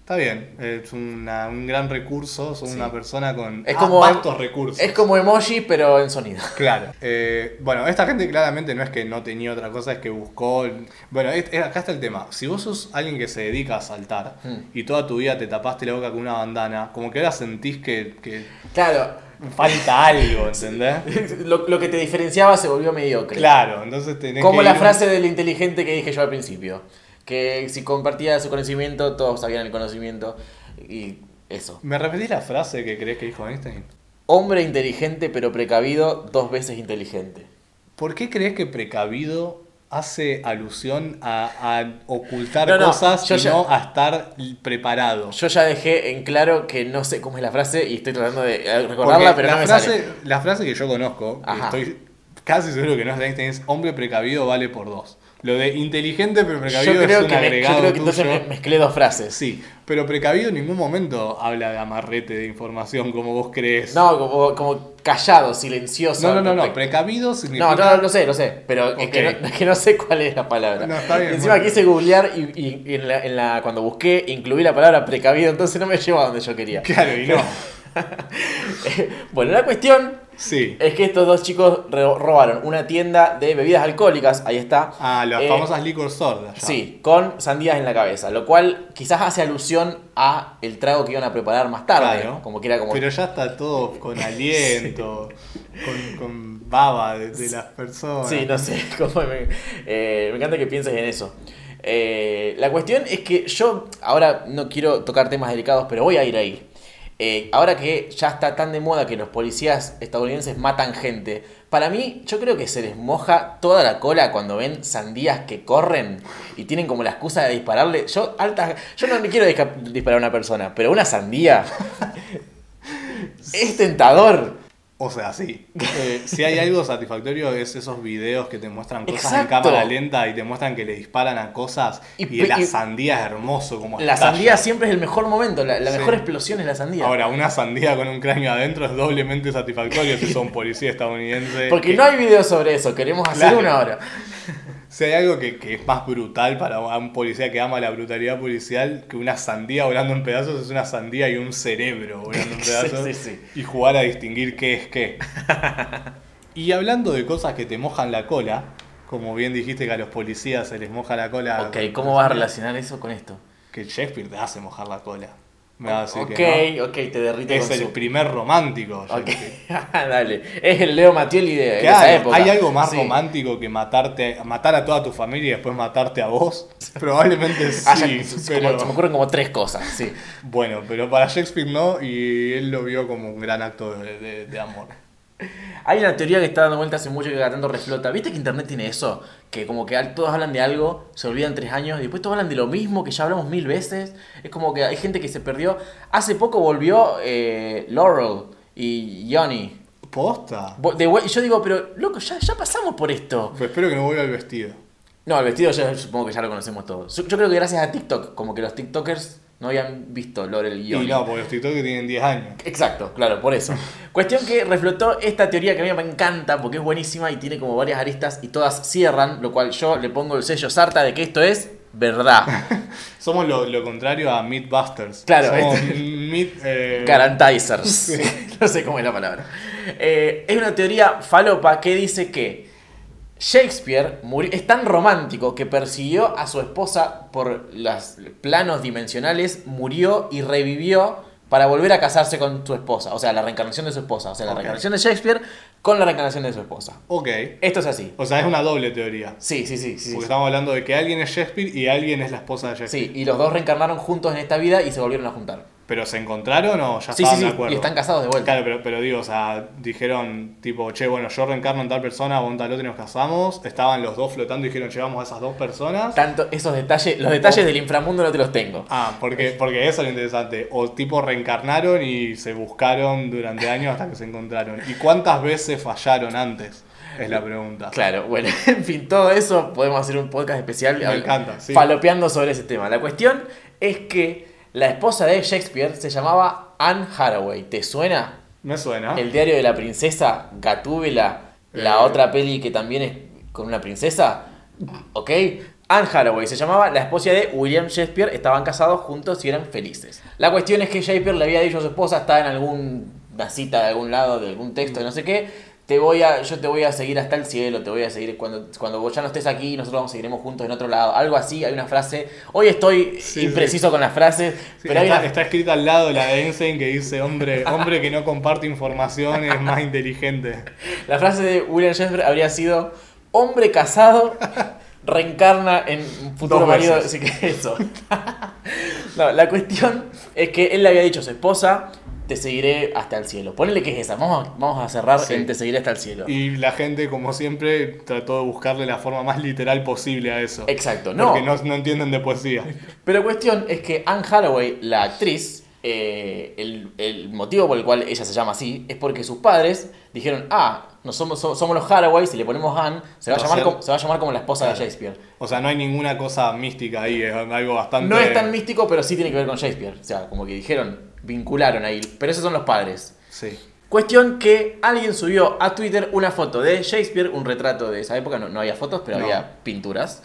Está bien, es una- un gran recurso, Sí. una persona con Es como- vastos recursos. Es como emoji, pero en sonido. Claro. Eh, bueno, esta gente claramente no es que no tenía otra cosa, es que buscó. Bueno, es- es- acá está el tema. Si vos sos alguien que se dedica a saltar Hmm. y toda tu vida te tapaste la boca con una bandana, como que ahora sentís que, que Claro, falta algo, ¿entendés? lo, lo que te diferenciaba se volvió mediocre. Claro, entonces tenés Como que la ir- frase del inteligente que dije yo al principio. Que si compartía su conocimiento, todos sabían el conocimiento. Y eso. ¿Me repetís la frase que crees que dijo Einstein? Hombre inteligente pero precavido, dos veces inteligente. ¿Por qué crees que precavido hace alusión a, a ocultar No, no, cosas y ya- no a estar preparado? Yo ya dejé en claro que no sé cómo es la frase y estoy tratando de eh, Porque recordarla, pero la no me frase, sale. La frase que yo conozco, que estoy casi seguro que no es de Einstein, es hombre precavido vale por dos. Lo de inteligente pero Yo precavido creo, es un que, me- yo agregado creo que entonces tuyo. me- mezclé dos frases. Sí, pero precavido en ningún momento habla de amarrete de información como vos crees. No, como, como callado, silencioso. no, no, no, no, precavido significa... No, no, lo sé, lo sé, pero es, que no, es que no sé cuál es la palabra. No, está bien, Encima bueno. quise googlear y, y- y en la, en la- cuando busqué incluí la palabra precavido, entonces no me llevó a donde yo quería. Claro, y no. bueno, la cuestión Sí. es que estos dos chicos ro- robaron una tienda de bebidas alcohólicas, ahí está. Ah, las Eh, famosas liquor sordas. Sí, con sandías en la cabeza, lo cual quizás hace alusión a el trago que iban a preparar más tarde, Claro. como que era como Pero ya está todo con aliento, con, con baba de, de las personas. Sí, no sé, me, eh, me encanta que pienses en eso. Eh, la cuestión es que yo ahora no quiero tocar temas delicados, pero voy a ir ahí. Eh, ahora que ya está tan de moda que los policías estadounidenses matan gente, para mí yo creo que se les moja toda la cola cuando ven sandías que corren y tienen como la excusa de dispararle. Yo, alta, yo no le quiero disparar a una persona, pero una sandía es tentador. O sea, sí. Eh, si hay algo satisfactorio es esos videos que te muestran cosas en cámara lenta y te muestran que le disparan a cosas Y la y- sandía es hermoso como La estalla. sandía siempre es el mejor momento, la, la Sí. mejor explosión es la sandía. Ahora, una sandía con un cráneo adentro es doblemente satisfactorio si son policía estadounidense. Porque que- no hay video sobre eso, queremos hacer Claro. una hora. Si hay algo que, que es más brutal para un policía que ama la brutalidad policial que una sandía volando en pedazos es una sandía y un cerebro volando en Sí, pedazos sí, sí. y jugar a distinguir qué es qué. y hablando de cosas que te mojan la cola, como bien dijiste que a los policías se les moja la cola. Ok, ¿cómo vas a relacionar eso con esto? Que Shakespeare te hace mojar la cola. Ok, que no. ok, te derrite Es con el su... primer romántico. Ok, Shakespeare. dale. Es el Leo Mattioli de, de esa época. ¿Hay algo más Sí. romántico que matarte, matar a toda tu familia y después matarte a vos? Probablemente sí, Ah, ya, se- pero como- se me ocurren como tres cosas, sí. bueno, pero para Shakespeare no y él lo vio como un gran acto de, de- de amor. Hay una teoría que está dando vuelta hace mucho que cada tanto reflota. ¿Viste que internet tiene eso? Que como que todos hablan de algo, se olvidan tres años, y después todos hablan de lo mismo que ya hablamos mil veces. Es como que hay gente que se perdió. Hace poco volvió eh, Laurel y Johnny. ¿Posta? De yo digo, pero loco, ya, ya pasamos por esto. Pues espero que no vuelva el vestido. No, el vestido yo supongo que ya lo conocemos todos. Yo, yo creo que gracias a TikTok, como que los TikTokers no habían visto Laurel y Y Johnny. no, porque los TikTok tienen 10 años. Exacto, claro, por eso. Cuestión que reflotó esta teoría que a mí me encanta porque es buenísima y tiene como varias aristas y todas cierran, lo cual yo le pongo el sello sarta de que esto es verdad. Somos lo, lo contrario a Meatbusters. Claro, Somos este- meat, eh, Garantizers. no sé cómo es la palabra. Eh, es una teoría falopa que dice que Shakespeare murió- es tan romántico que persiguió a su esposa por los planos dimensionales, murió y revivió para volver a casarse con su esposa. O sea, la reencarnación de su esposa. O sea, la reencarnación de Shakespeare con la reencarnación de su esposa. Ok. Esto es así. O sea, es una doble teoría. Sí, sí, sí. sí, Porque sí. estamos hablando de que alguien es Shakespeare y alguien es la esposa de Shakespeare. Sí, y los dos reencarnaron juntos en esta vida y se volvieron a juntar. ¿Pero se encontraron o ya Sí, estaban sí. de acuerdo? Y están casados de vuelta. Claro, pero, pero digo, o sea, dijeron tipo, che, bueno, yo reencarno en tal persona, vos en tal otro y nos casamos. Estaban los dos flotando y dijeron, llevamos a esas dos personas. Tanto esos detalles, los detalles del inframundo no te los tengo. Ah, porque, porque eso es lo interesante. O tipo reencarnaron y se buscaron durante años hasta que se encontraron. ¿Y cuántas veces fallaron antes? Es la pregunta. Claro, bueno, en fin, todo eso podemos hacer un podcast especial Me encanta, sí. falopeando sobre ese tema. La cuestión es que la esposa de Shakespeare se llamaba Anne Hathaway. ¿Te suena? Me suena. El diario de la princesa, Gatúbela, la Eh. otra peli que también es con una princesa. ¿Ok? Anne Hathaway se llamaba la esposa de William Shakespeare, estaban casados juntos y eran felices. La cuestión es que Shakespeare le había dicho a su esposa, está en alguna cita de algún lado, de algún texto, de no sé qué, te voy a, yo te voy a seguir hasta el cielo, te voy a seguir cuando, cuando vos ya no estés aquí, nosotros nos seguiremos juntos en otro lado. Algo así, hay una frase. Hoy estoy Sí, impreciso con las frases, Sí, pero hay está, una, está escrita al lado la de Einstein que dice, hombre, hombre que no comparte información es más inteligente. La frase de William Shakespeare habría sido: Hombre casado reencarna en un futuro Dos marido. Así que eso. no, la cuestión es que él le había dicho a su esposa: Te seguiré hasta el cielo. Ponele que es esa. Vamos a, vamos a cerrar Sí. en Te seguiré hasta el cielo. Y la gente, como siempre, trató de buscarle la forma más literal posible a eso. Exacto, no. Porque no, no entienden de poesía. Pero cuestión es que Anne Hathaway, la actriz, eh, el, el motivo por el cual ella se llama así es porque sus padres dijeron, ah, No somos, so- somos los Haraway, si le ponemos Anne, se va, a Va a llamar ser- como, se va a llamar como la esposa Claro. de Shakespeare. O sea, no hay ninguna cosa mística ahí, es algo bastante. No es tan místico, pero sí tiene que ver con Shakespeare. O sea, como que dijeron, vincularon ahí. Pero esos son los padres. Sí. Cuestión que alguien subió a Twitter una foto de Shakespeare, un retrato de esa época, no, no había fotos, pero No. había pinturas,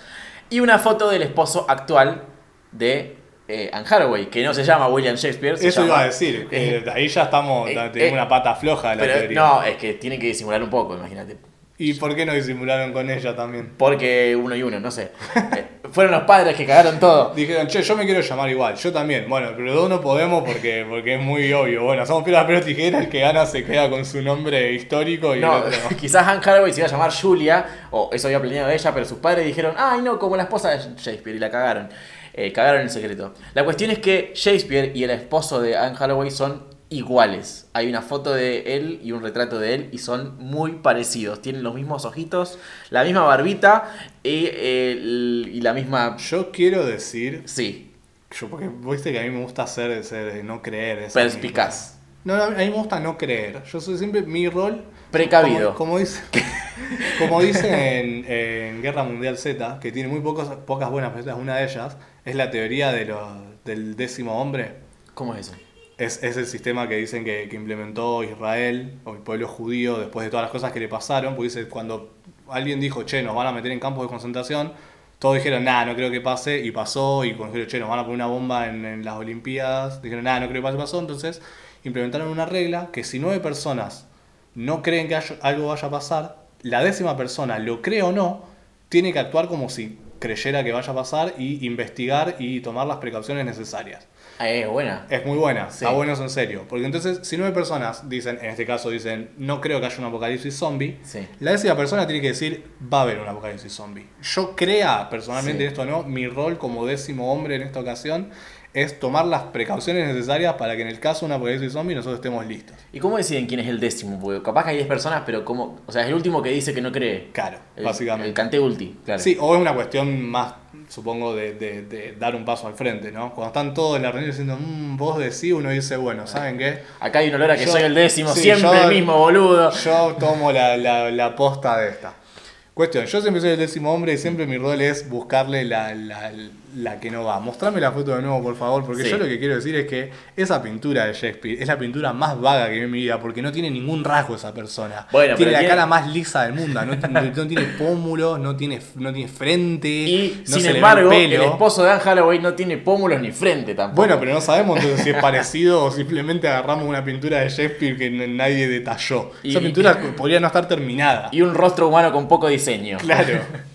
y una foto del esposo actual de eh, Anne Hathaway, que no se llama William Shakespeare. se Eso llama- iba a decir, eh, eh, ahí ya estamos, eh, tenemos una pata floja de la pero teoría. no, es que tiene que disimular un poco, imagínate. ¿Y por qué no disimularon con ella también? Porque uno y uno, no sé. Eh, Fueron los padres que cagaron todo. Dijeron, che, yo me quiero llamar igual, yo también. Bueno, pero dos no podemos porque, porque es muy obvio. Bueno, hacemos piedra, pero tijera, el que gana se queda con su nombre histórico y No, el otro no. quizás Anne Hathaway se iba a llamar Julia, o eso había planeado ella, pero sus padres dijeron, ay no, como la esposa de Shakespeare, y la cagaron. Eh, cagaron el secreto. La cuestión es que Shakespeare y el esposo de Anne Hathaway son iguales. Hay una foto de él y un retrato de él y son muy parecidos. Tienen los mismos ojitos, la misma barbita y, eh, el- y la misma... Yo quiero decir, Sí, yo porque viste que a mí me gusta ser, ser no creer. perspicaz. No, a mí me gusta no creer. Yo soy siempre mi rol. Precavido. Como, como dice, como dice en, en Guerra Mundial Z, que tiene muy pocos, pocas buenas películas, una de ellas es la teoría de lo- del décimo hombre. ¿Cómo es eso? Es, es el sistema que dicen que, implementó Israel o el pueblo judío después de todas las cosas que le pasaron. Porque dice, cuando alguien dijo, che, nos van a meter en campos de concentración, todos dijeron, nah, no creo que pase, y pasó. Y cuando dijeron, che, nos van a poner una bomba en, en las Olimpiadas, dijeron, nah, no creo que pase, pasó. Entonces implementaron una regla que si nueve personas no creen que algo vaya a pasar, la décima persona, lo cree o no, tiene que actuar como si creyera que vaya a pasar y investigar y tomar las precauciones necesarias. Ah, es buena. Es muy buena, Sí. está bueno en serio. Porque entonces, si nueve personas dicen, en este caso dicen, no creo que haya un apocalipsis zombie, Sí. la décima persona tiene que decir, va a haber un apocalipsis zombie. Yo crea personalmente Sí. en esto no, mi rol como décimo hombre en esta ocasión es tomar las precauciones necesarias para que en el caso de un apocalipsis zombie nosotros estemos listos. ¿Y cómo deciden quién es el décimo? Porque capaz que hay 10 personas, pero como. O sea, es el último que dice que no cree. Claro, El, básicamente. El cante ulti, claro. Sí, o es una cuestión más, supongo, de, de- de dar un paso al frente, ¿no? Cuando están todos en la reunión diciendo, "Mm, vos decís, uno dice, bueno, ¿saben qué? Acá hay un olor a que Yo- soy el décimo, sí, siempre yo- el mismo, boludo. Yo tomo la, la, la posta de esta. Cuestión, yo siempre soy el décimo hombre y siempre mi rol es buscarle la, la, la que no va. Mostrame la foto de nuevo, por favor, porque Sí. yo lo que quiero decir es que esa pintura de Shakespeare es la pintura más vaga que vi en mi vida, porque no tiene ningún rasgo esa persona. Bueno, tiene la tiene- cara más lisa del mundo, no, no- no tiene pómulos, no tiene, no tiene frente, Y no sin se le ve embargo, el esposo de Anne Hathaway no tiene pómulos ni frente tampoco. Bueno, pero no sabemos entonces si es parecido o simplemente agarramos una pintura de Shakespeare que nadie detalló. Esa pintura podría no estar terminada. Y un rostro humano con poco diseño. Claro.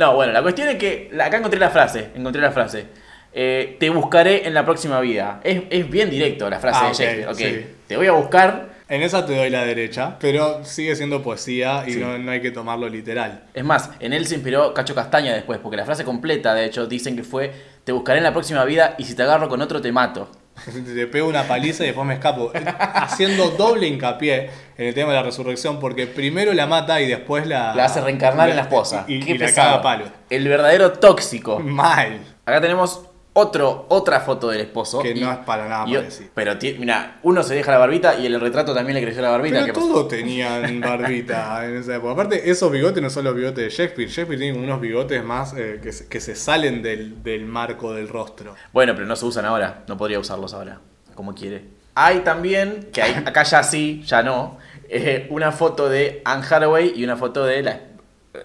No, bueno, la cuestión es que. Acá encontré la frase. Encontré la frase. Eh, te buscaré en la próxima vida. Es, es bien directo la frase Ah, de Shakespeare. Sí. te voy a buscar. En esa te doy la derecha, pero sigue siendo poesía y Sí. no, no hay que tomarlo literal. Es más, en él se inspiró Cacho Castaña después, porque la frase completa, de hecho, dicen que fue: Te buscaré en la próxima vida y si te agarro con otro te mato. Te pego una paliza y después me escapo. Haciendo doble hincapié en el tema de la resurrección, porque primero la mata y después la. La hace reencarnar la- en la esposa. Y, Qué y la caga palo. El verdadero tóxico. Mal. Acá tenemos otro, otra foto del esposo. Que no es para nada y- parecido. Pero mira, uno se deja la barbita y en el retrato también le creció la barbita. Pero todos tenían barbita en esa época. Aparte, esos bigotes no son los bigotes de Shakespeare. Shakespeare tiene unos bigotes más eh, que, se, que se salen del, del marco del rostro. Bueno, pero no se usan ahora. No podría usarlos ahora, como quiere. Hay también, que hay, acá ya sí, ya no, eh, una foto de Anne Hathaway y una foto de la,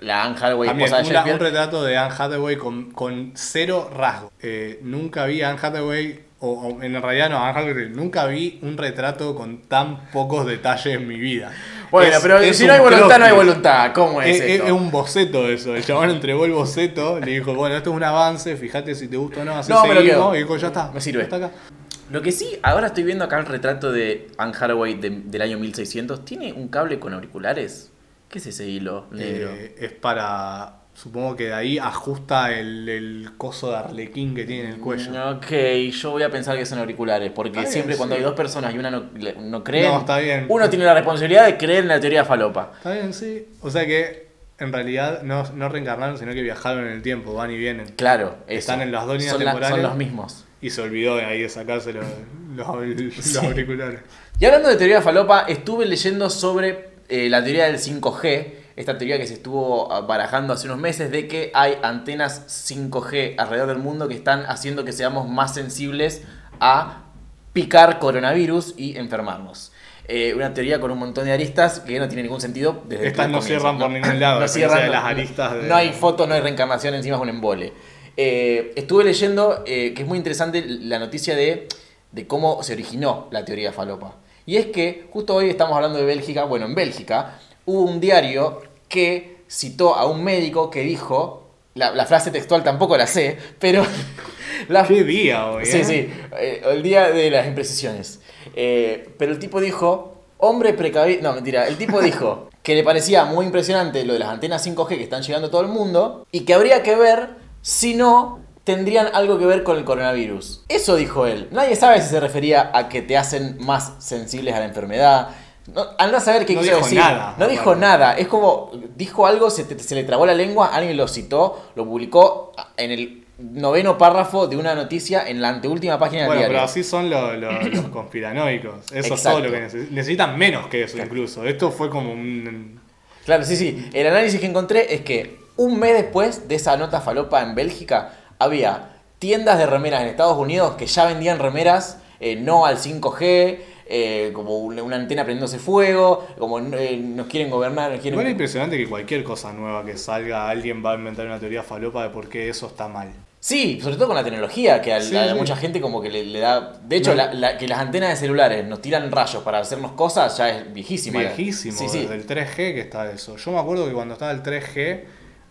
la Anne Hathaway, También, esposa de una- un retrato de Anne Hathaway con, con cero rasgo. Eh, nunca vi a Anne Hathaway, o, o en realidad no, Anne Hathaway, nunca vi un retrato con tan pocos detalles en mi vida. Bueno, Es- pero es si no hay un voluntad, no hay voluntad. ¿Cómo es, Es, es- esto? es un boceto eso. El chabón entregó el boceto, le dijo, bueno, esto es un avance, fíjate si te gusta o no, así No, me lo seguimos", quedo. y dijo, ya está. Me sirve. está acá. Lo que sí, ahora estoy viendo acá el retrato de Anne Hathaway de- del año 1600. ¿Tiene un cable con auriculares? ¿Qué es ese hilo negro? Eh, es para. Supongo que de ahí ajusta el, el coso de arlequín que tiene en el cuello. Ok, yo voy a pensar que son auriculares, porque bien, siempre cuando hay dos personas y una no, no cree, No, está bien. uno tiene la responsabilidad de creer en la teoría falopa. Está bien, sí. O sea que en realidad no, no reencarnaron, sino que viajaron en el tiempo, van y vienen. Claro, eso. Están en las dos líneas son, la- temporales. son los mismos. Y se olvidó de ahí de sacarse los, los, auriculares. Y hablando de teoría falopa, estuve leyendo sobre eh, la teoría del 5G, esta teoría que se estuvo ah, barajando hace unos meses de que hay antenas 5G alrededor del mundo que están haciendo que seamos más sensibles a picar coronavirus y enfermarnos. Eh, una teoría con un montón de aristas que no tiene ningún sentido. Desde Estas no cierran por ningún lado, No, cierran, las aristas de- no hay fotos, no hay reencarnación, encima es un embole. Eh, estuve leyendo eh, que es muy interesante la noticia de, de cómo se originó la teoría falopa. Y es que justo hoy estamos hablando de Bélgica. Bueno, en Bélgica hubo un diario que citó a un médico que dijo, la, la frase textual tampoco la sé, pero... la- ¿Qué día hoy? Sí, eh? sí, eh, el día de las imprecisiones. Eh, pero el tipo dijo, hombre precavido, no, mentira, el tipo dijo que le parecía muy impresionante lo de las antenas 5G que están llegando a todo el mundo y que habría que ver si no tendrían algo que ver con el coronavirus. Eso dijo él. Nadie sabe si se refería a que te hacen más sensibles a la enfermedad. No, anda a saber qué No quiso dijo decir. nada, no dijo nada. Es como dijo algo, se, te- se le trabó la lengua, alguien lo citó, lo publicó en el noveno párrafo de una noticia en la anteúltima página del Bueno, diario. pero así son lo- lo- los conspiranoicos. Eso es Exacto. todo lo que necesitan. Necesitan menos que eso incluso. Esto fue como un... Claro, sí, sí. El análisis que encontré es que un mes después de esa nota falopa en Bélgica, había tiendas de remeras en Estados Unidos que ya vendían remeras eh, no al 5G, eh, como una antena prendiéndose fuego, como eh, nos quieren gobernar, nos quieren... Es impresionante que cualquier cosa nueva que salga, alguien va a inventar una teoría falopa de por qué eso está mal. Sí, sobre todo con la tecnología, que a, Sí, a sí. mucha gente como que le, le da... De hecho, No. la- la- que las antenas de celulares nos tiran rayos para hacernos cosas ya es viejísima. Viejísimo, sí. desde el 3G que está eso. Yo me acuerdo que cuando estaba el 3G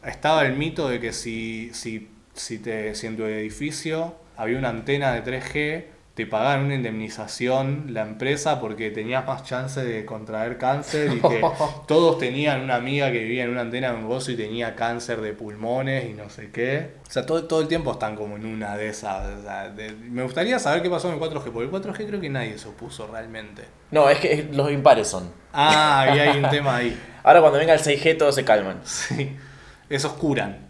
estaba el mito de que si, si, si, te, si en tu edificio había una antena de 3G, te pagaban una indemnización la empresa porque tenías más chance de contraer cáncer y que todos tenían una amiga que vivía en una antena de un gozo y tenía cáncer de pulmones y no sé qué. O sea, todo, todo el tiempo están como en una de esas. o sea, de- me gustaría saber qué pasó en el 4G, porque el 4G creo que nadie se opuso realmente. No, es que los impares son. Ah, y hay un tema ahí. Ahora cuando venga el 6G todos se calman. Sí, esos curan.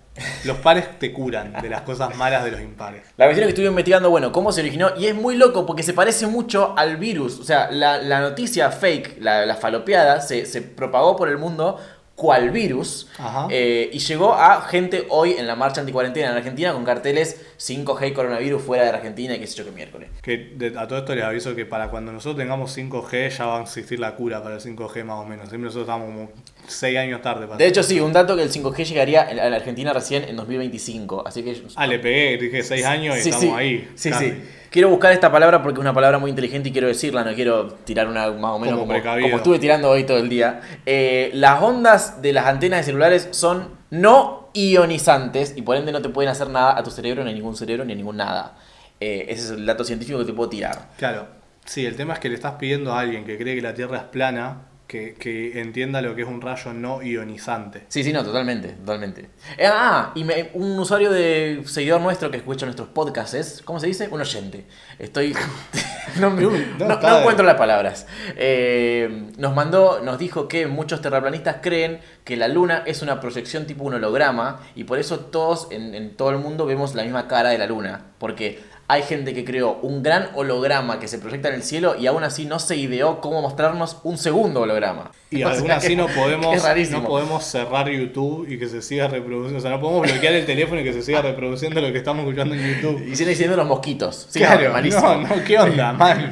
Los pares te curan de las cosas malas de los impares. La cuestión es que estuve investigando, bueno, cómo se originó y es muy loco porque se parece mucho al virus. O sea, la, noticia fake, la, falopeada, se propagó por el mundo cual virus eh, y llegó a gente hoy en la marcha anticuarentena en Argentina con carteles 5G coronavirus fuera de Argentina y qué sé yo qué miércoles. Que de- a todo esto les aviso que para cuando nosotros tengamos 5G ya va a existir la cura para el 5G más o menos. Siempre nosotros estamos como 6 años tarde. Para De hecho, sí, un dato que el 5G llegaría a la Argentina recién en 2025. Así que. Ah, le pegué, dije 6 años y Sí, estamos sí. ahí. Sí, casi. sí. Quiero buscar esta palabra porque es una palabra muy inteligente y quiero decirla, no quiero tirar una más o menos Como como, precavido. como estuve tirando hoy todo el día. Eh, las ondas de las antenas de celulares son no ionizantes y por ende no te pueden hacer nada a tu cerebro, ni a ningún cerebro, ni a ningún nada. Eh, ese es el dato científico que te puedo tirar. Claro. Sí, el tema es que le estás pidiendo a alguien que cree que la Tierra es plana que, que entienda lo que es un rayo no ionizante. Sí, sí, no, totalmente, totalmente. Eh, ah, y me- un usuario de seguidor nuestro que escucha nuestros podcasts es, ¿cómo se dice? Un oyente. Estoy... no, encuentro las palabras. Eh, nos mandó, nos dijo que muchos terraplanistas creen que la luna es una proyección tipo un holograma y por eso todos en, en todo el mundo vemos la misma cara de la luna. Porque hay gente que creó un gran holograma que se proyecta en el cielo y aún así no se ideó cómo mostrarnos un segundo holograma. Y O aún así que- no podemos, no podemos cerrar YouTube y que se siga reproduciendo. O sea, no podemos bloquear el teléfono y que se siga reproduciendo lo que estamos escuchando en YouTube. Y siguen diciendo los mosquitos. Sí, claro, no, no, no, ¿qué onda, man?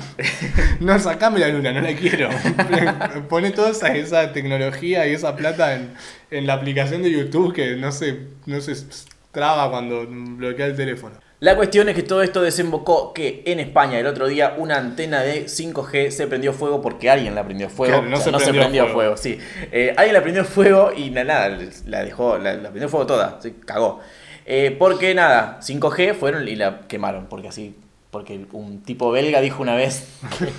No, sacame la luna, no la quiero. Pone toda esa, esa tecnología y esa plata en, en la aplicación de YouTube que no se, no se traba cuando bloquea el teléfono. La cuestión es que todo esto desembocó que en España el otro día una antena de 5G se prendió fuego porque alguien la prendió fuego. Claro, no se prendió fuego. sí. Eh, alguien la prendió fuego y na- nada, la dejó, la, la prendió fuego toda, se cagó. Eh, porque nada, 5G fueron y la quemaron, porque así, porque un tipo belga dijo una vez que, Que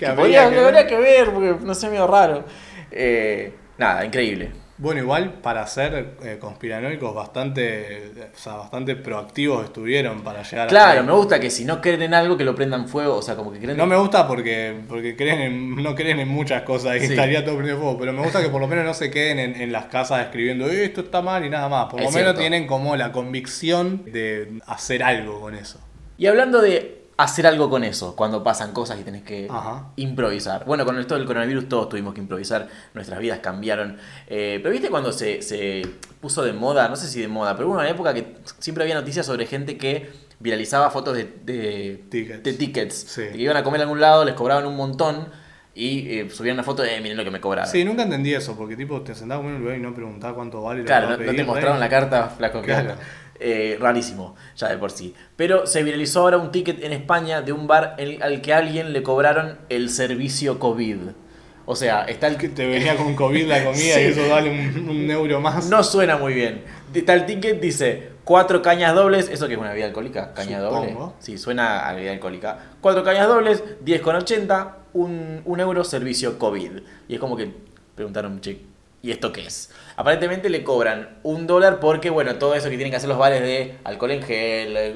que habría podía- que habría que ver, porque no sé, medio raro. Eh, nada, increíble. Bueno, igual para ser eh, conspiranoicos bastante, o sea, bastante proactivos estuvieron para llegar Claro, a me gusta que si no creen en algo que lo prendan fuego, o sea, como que creen No me gusta porque, porque creen en- no creen en muchas cosas y Sí. estaría todo prendido fuego, pero me gusta que por lo menos no se queden en, en las casas escribiendo "Eh, esto está mal y nada más. Por Es lo menos cierto. tienen como la convicción de hacer algo con eso. Y hablando de hacer algo con eso cuando pasan cosas y tenés que Ajá. improvisar. Bueno, con esto del coronavirus todos tuvimos que improvisar, nuestras vidas cambiaron. Eh, pero viste cuando se, se puso de moda, no sé si de moda, pero hubo una época que siempre había noticias sobre gente que viralizaba fotos de, de Tickets. de tickets, Sí. de que iban a comer a algún lado, les cobraban un montón y eh, subían una foto de, "Eh, miren lo que me cobraron. Sí, nunca entendí eso, porque tipo te sentabas en un lugar y no preguntabas cuánto vale lo Claro, que no, te mostraron la carta, flaco. Claro. claro. Eh, rarísimo, ya de por sí. Pero se viralizó ahora un ticket en España de un bar en- al que a alguien le cobraron el servicio COVID. O sea, está el Que te venía con COVID la comida Sí. y eso vale un, un euro más. No suena muy bien. Está el ticket, dice cuatro cañas dobles. ¿Eso que es una bebida alcohólica? ¿Caña doble? Sí, suena a bebida alcohólica. Cuatro cañas dobles, 10,80, un, un euro servicio COVID. Y es como que preguntaron, che, ¿y esto qué es? Aparentemente le cobran un dólar porque, bueno, todo eso que tienen que hacer los bares de alcohol en gel.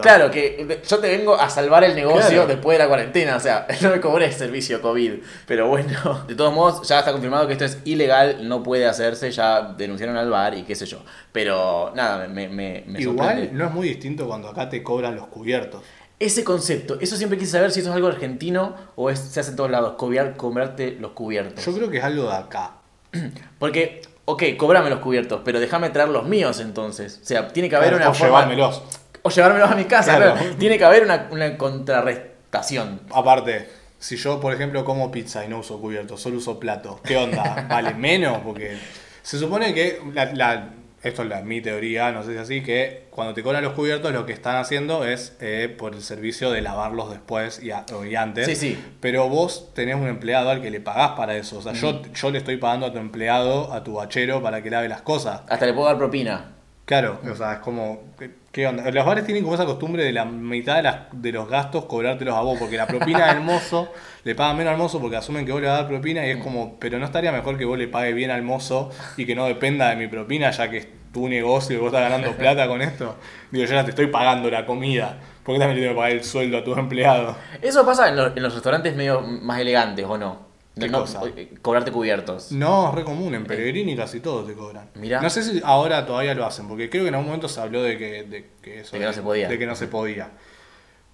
Claro, que yo te vengo a salvar el negocio Claro. después de la cuarentena. O sea, no me cobré servicio COVID. Pero bueno, de todos modos, ya está confirmado que esto es ilegal, no puede hacerse. Ya denunciaron al bar y qué sé yo. Pero nada, me, me, me Igual sorprende. no es muy distinto cuando acá te cobran los cubiertos. Ese concepto, eso siempre quise saber si eso es algo argentino o es, se hace en todos lados, cobiar, cobrarte los cubiertos. Yo creo que es algo de acá. Porque, ok, cobrame los cubiertos, pero déjame traer los míos entonces. O sea, tiene que haber una o forma. llevármelos. O llevármelos a mi casa, Claro. claro. Tiene que haber una, una contrarrestación. Aparte, si yo, por ejemplo, como pizza y no uso cubiertos, solo uso plato, ¿qué onda? ¿Vale menos? Porque se supone que, la, la- esto es la- mi teoría, no sé si es así, que cuando te cobran los cubiertos lo que están haciendo es eh, por el servicio de lavarlos después y, a- y antes. Sí, sí. Pero vos tenés un empleado al que le pagás para eso. O sea, yo, yo le estoy pagando a tu empleado, a tu bachero, para que lave las cosas. Hasta le puedo dar propina. Claro, o sea, es como. ¿qué- ¿Qué onda? Los bares tienen como esa costumbre de la mitad de, las- de los gastos cobrártelos a vos, porque la propina del mozo le pagan menos al mozo porque asumen que vos le vas a dar propina y es como, pero no estaría mejor que vos le pague bien al mozo y que no dependa de mi propina, ya que es tu negocio y vos estás ganando plata con esto. Digo, yo ya te estoy pagando la comida, ¿por qué también le tengo que pagar el sueldo a tus empleados? Eso pasa en los restaurantes medio más elegantes, ¿o no? ¿Qué No, cosa? eh, Cobrarte cubiertos. No, es re común, en Pellegrini casi todos te cobran. Mirá. No sé si ahora todavía lo hacen, porque creo que en algún momento se habló de que, de que eso De que no se podía. De que no se podía.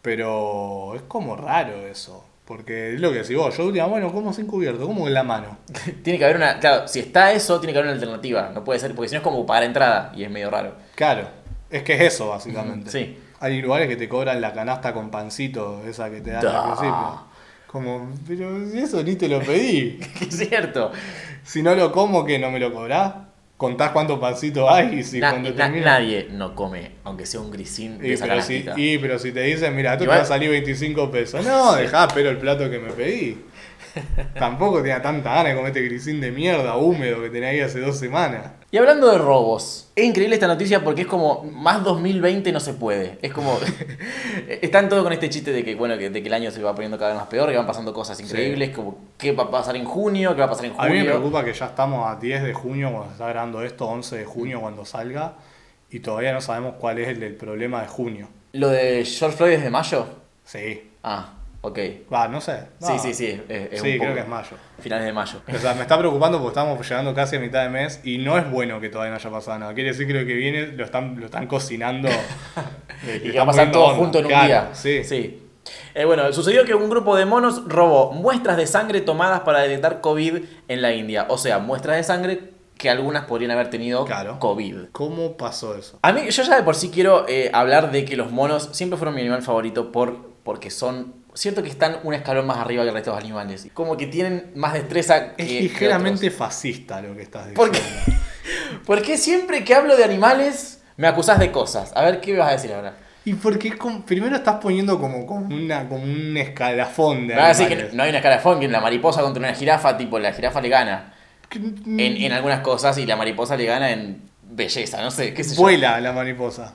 Pero es como raro eso. Porque es lo que decís vos, yo diría, bueno, como sin cubierto, como en la mano. tiene que haber una. Claro, si está eso, tiene que haber una alternativa. No puede ser, porque si no es como pagar entrada y es medio raro. Claro, es que es eso básicamente. Sí. Hay lugares que te cobran la canasta con pancito, esa que te dan Da. al principio. Como, pero si eso ni te lo pedí. es cierto. si no lo como, que no me lo cobrás? Contás cuántos pancitos hay y si Na- cuando na- termina- nadie no come, aunque sea un grisín de Y esa pero, si, y, pero si te dicen, mira, Igual- te va a salir 25 pesos. No, dejá, pero el plato que me pedí. Tampoco tenía tanta gana de comer este grisín de mierda húmedo que tenía ahí hace dos semanas. Y hablando de robos, es increíble esta noticia porque es como más 2020 no se puede. Es como. Están todos con este chiste de que, bueno, que, de que el año se va poniendo cada vez más peor, que van pasando cosas increíbles, como qué va a pasar en junio, qué va a pasar en A mí me julio. preocupa que ya estamos a 10 de junio cuando se está grabando esto, 11 de junio cuando salga, y todavía no sabemos cuál es el, el problema de junio. Lo de George Floyd es de mayo. Sí. Ah, ok. Va, no sé. Sí, No. sí, sí. Es, es Sí, un creo que es mayo. Finales de mayo. O sea, me está preocupando porque estamos llegando casi a mitad de mes y no es bueno que todavía no haya pasado nada. Quiere decir que lo que viene lo están, lo están cocinando. eh, Y que va a pasar todo onda. junto en un Claro, día. Sí. sí. Eh, bueno, sucedió que un grupo de monos robó muestras de sangre tomadas para detectar COVID en la India. O sea, muestras de sangre que algunas podrían haber tenido Claro. COVID. ¿Cómo pasó eso? A mí, yo ya de por sí quiero eh, hablar de que los monos siempre fueron mi animal favorito por, porque son. Siento que están un escalón más arriba que el resto de los animales. Como que tienen más destreza que. Es que ligeramente fascista lo que estás ¿Por diciendo. qué? otros. Porque siempre que hablo de animales me acusás de cosas. A ver, ¿qué me vas a decir ahora? Y porque como- primero estás poniendo como, como, una, como un escalafón de Me vas a decir que animales. no hay una escalafón, que la mariposa contra una jirafa, tipo, la jirafa le gana en, en algunas cosas y la mariposa le gana en belleza, no sé, qué sé yo. Vuela la mariposa.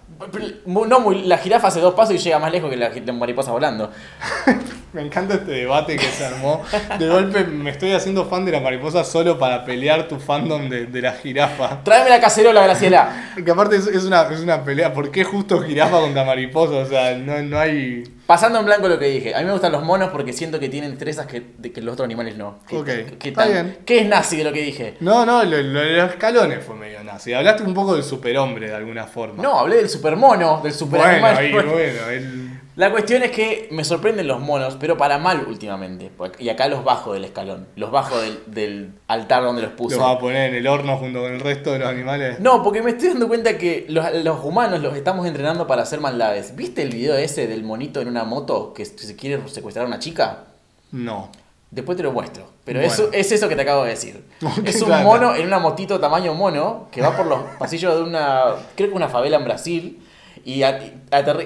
No, muy- la jirafa hace dos pasos y llega más lejos que la, la mariposa volando. Me encanta este debate que se armó. De golpe me estoy haciendo fan de la mariposa solo para pelear tu fandom de, de la jirafa. Tráeme la cacerola, Graciela. Que aparte es, es una, es una pelea. ¿Por qué justo jirafa contra mariposa? O sea, no, no hay. Pasando en blanco lo que dije. A mí me gustan los monos porque siento que tienen destrezas que, de que los otros animales no. ¿Qué, Ok, qué está tan- bien. ¿Qué es nazi de lo que dije? No, no, lo, lo de los escalones fue medio nazi. Hablaste un poco del superhombre de alguna forma. No, hablé del supermono, del Bueno, superanimal. ahí, bueno, el- La cuestión es que me sorprenden los monos, pero para mal últimamente. Y acá los bajo del escalón. Los bajo del, del altar donde los puse. ¿Lo vas a poner en el horno junto con el resto de los animales? No, porque me estoy dando cuenta que los, los humanos los estamos entrenando para hacer maldades. ¿Viste el video ese del monito en una moto que se quiere secuestrar a una chica? No. Después te lo muestro. Pero Bueno. eso, es eso que te acabo de decir. ¿Qué Es un mono en una motito tamaño mono que va por los pasillos de una, creo que una favela en Brasil. Y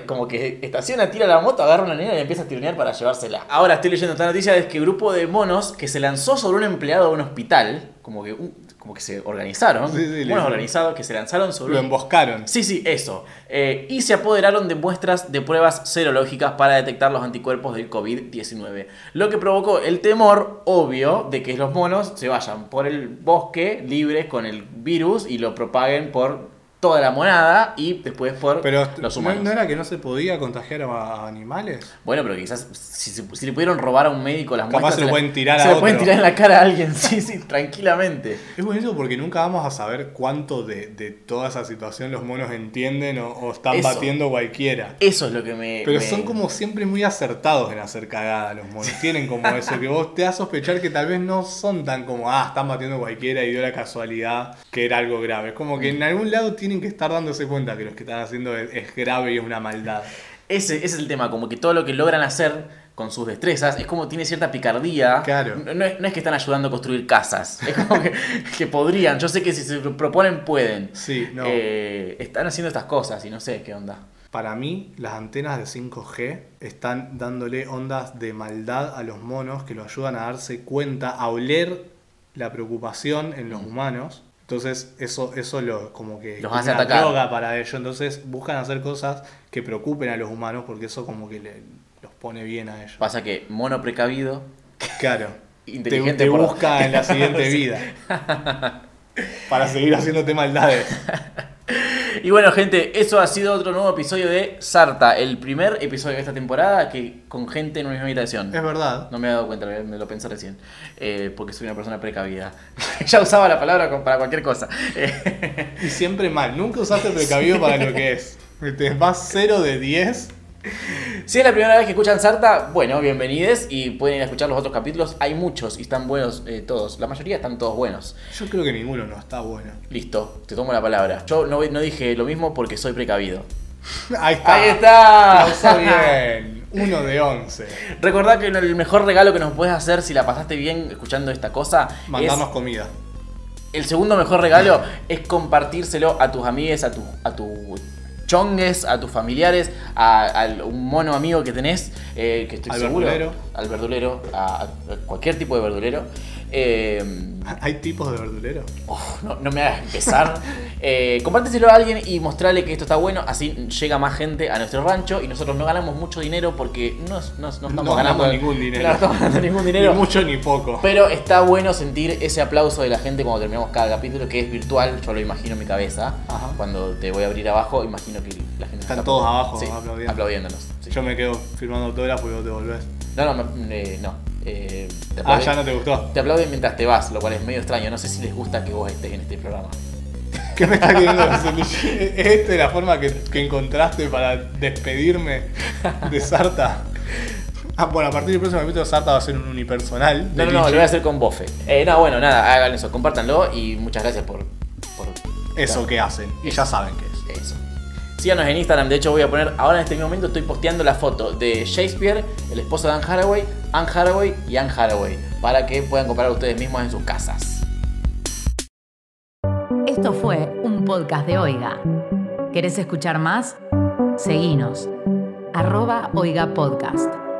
como que estaciona, tira la moto, agarra una nena y empieza a tironear para llevársela. Ahora estoy leyendo esta noticia de que grupo de monos que se lanzó sobre un empleado de un hospital, como que, un- como que se organizaron, Sí, sí, monos organizados que se lanzaron sobre Lo un emboscaron. Sí, sí, eso. Eh, y se apoderaron de muestras de pruebas serológicas para detectar los anticuerpos del COVID-19. Lo que provocó el temor obvio de que los monos se vayan por el bosque libres con el virus y lo propaguen por toda la monada y después por Pero los ¿no, humanos. ¿no era que no se podía contagiar a, animales? Bueno, pero quizás si, si- le pudieron robar a un médico las Capaz muestras... se lo pueden tirar se a lo pueden tirar en la cara a alguien, sí, sí, tranquilamente. Es buenísimo porque nunca vamos a saber cuánto de, de toda esa situación los monos entienden o, o están Eso. batiendo cualquiera. Eso es lo que me... Pero me- son como siempre muy acertados en hacer cagada los monos. Tienen como eso, que vos te das a sospechar que tal vez no son tan como, ah, están batiendo cualquiera y dio la casualidad que era algo grave. Es como que en algún lado tienen que estar dándose cuenta que lo que están haciendo es, es grave y es una maldad. Ese, ese es el tema, como que todo lo que logran hacer con sus destrezas es como tiene cierta picardía. Claro. No, no es, no es que están ayudando a construir casas, es como que, que podrían. Yo sé que si se proponen pueden. Sí, no. Eh, están haciendo estas cosas y no sé qué onda. Para mí, las antenas de 5G están dándole ondas de maldad a los monos que lo ayudan a darse cuenta, a oler la preocupación en los humanos. Entonces, eso, eso lo, como que Los hace una atacar. droga para ellos. Entonces, buscan hacer cosas que preocupen a los humanos porque eso como que le- los pone bien a ellos. Pasa que mono precavido. Claro. Te, Inteligente te por- busca en la siguiente vida. Para seguir haciéndote maldades. Y bueno, gente, eso ha sido otro nuevo episodio de Sarta, el primer episodio de esta temporada que con gente en una misma habitación. Es verdad. No me he dado cuenta, me lo pensé recién. Eh, porque soy una persona precavida. ya usaba la palabra para cualquier cosa. Y siempre mal. Nunca usaste precavido para lo que es. Te vas 0 de 10. Si es la primera vez que escuchan Sarta, bueno, bienvenidos y pueden ir a escuchar los otros capítulos. Hay muchos y están buenos eh, todos. La mayoría están todos buenos. Yo creo que ninguno no está bueno. Listo, te tomo la palabra. Yo no, no dije lo mismo porque soy precavido. Ahí está. Ahí está. Lo usó bien. Uno de 11. Recordá que el mejor regalo que nos puedes hacer si la pasaste bien escuchando esta cosa Mandarnos es comida. El segundo mejor regalo es compartírselo a tus amigues, a tus a tu chongues, a tus familiares, a, a un mono amigo que tenés, eh, que estoy Al seguro. verdulero. Al verdulero, a, a cualquier tipo de verdulero. Eh, ¿Hay tipos de verdulero? uf, no, no me hagas empezar. Eh, compárteselo a alguien y mostrarle que esto está bueno. Así llega más gente a nuestro rancho y nosotros no ganamos mucho dinero porque no, no- no estamos No ganando ningún dinero. No estamos ganando ningún dinero. Ni mucho ni poco. Pero está bueno sentir ese aplauso de la gente cuando terminamos cada capítulo, que es virtual, yo lo imagino en mi cabeza. Ajá. Cuando te voy a abrir abajo, imagino que la gente Están está todos abajo sí, aplaudiendo. aplaudiéndonos. sí. Yo me quedo firmando autógrafo y vos te volvés. No, no, me- eh, no. Eh, te, Ah, aplauden, ya no te gustó. te aplauden mientras te vas, lo cual es medio extraño. No sé si les gusta que vos estés en este programa. ¿Qué me estás queriendo decir? ¿Es esta la forma que, que encontraste para despedirme de Sarta? Ah, bueno, a partir del próximo capítulo Sarta va a ser un unipersonal. No, no, no, lo voy a hacer con Bofe. Eh, no, bueno, nada, hagan eso, compártanlo y muchas gracias por, por Eso que hacen. Y ya saben qué es. Eso. Síganos en Instagram, de hecho voy a poner, ahora en este momento estoy posteando la foto de Shakespeare, el esposo de Anne Hathaway, Anne Hathaway y Anne Hathaway, para que puedan comparar ustedes mismos en sus casas. Esto fue un podcast de Oiga. ¿Querés escuchar más? Seguinos. Arroba Oiga Podcast.